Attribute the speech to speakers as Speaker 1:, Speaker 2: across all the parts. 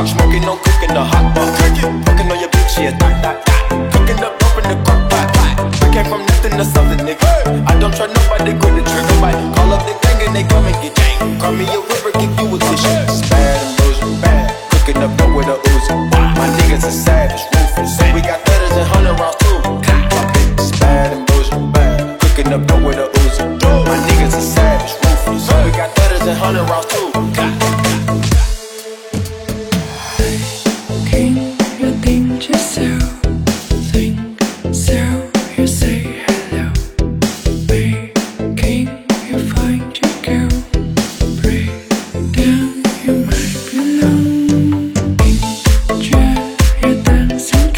Speaker 1: Stop smoking, no cooking the hot pot. Cooking on your bitch, yeah, that, that. dot. Cooking up, up in the crock pot. We came from nothing to something, nigga. I don't try nobody, quit the trigger. Nobody call up the gang and they come and get gang. Call me a river, give you a tissue. It's bad illusion, bad. Cooking up dope with a ooze. My niggas are savage, ruthless. We got thudders and hundred rounds too. My up with a Uzi. My niggas are savage, ruthless. We got thudders and hundred rounds too.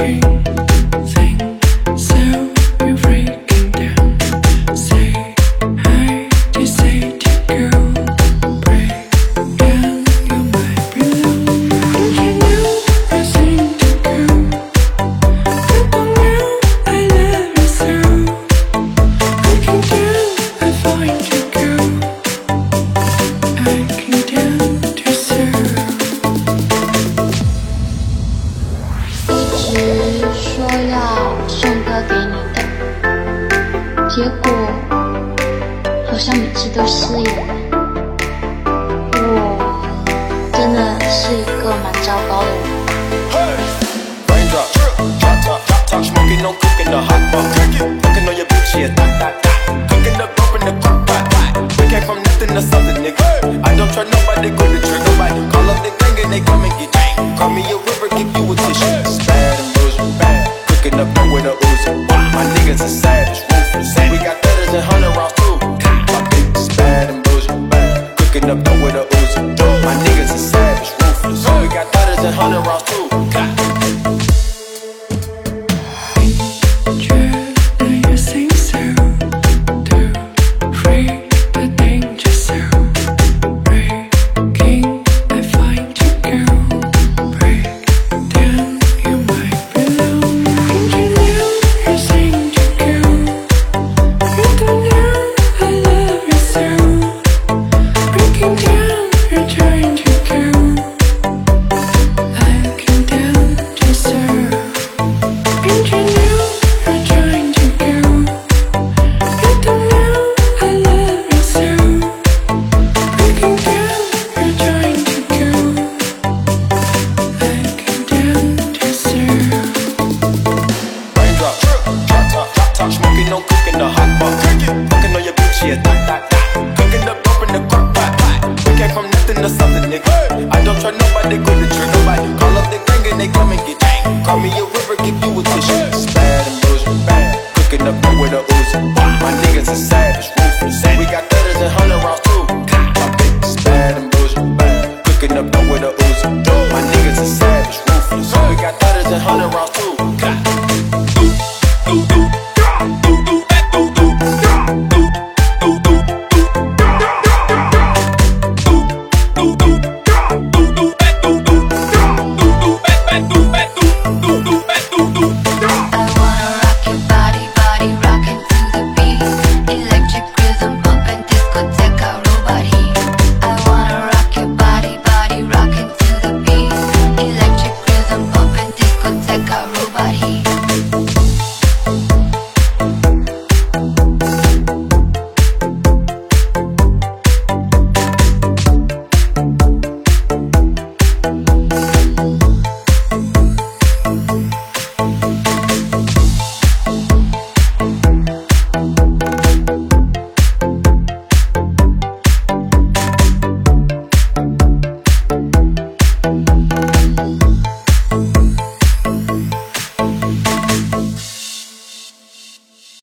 Speaker 2: You.
Speaker 3: 结果好像每次都失言，我真的是一个蛮糟糕的人。
Speaker 1: okay. grip the trigger like Call up the gang and they come and get dang. Call me a river, give you a tissue. Bad and bush, bad. Cooking up with a ooze. My niggas are savage, ruthless. We got thudders and hundred rounds too. My bitch is bad and bush, bad. Cooking up with a Uzi. My niggas are savage, ruthless. We got thudders and hundred rounds too.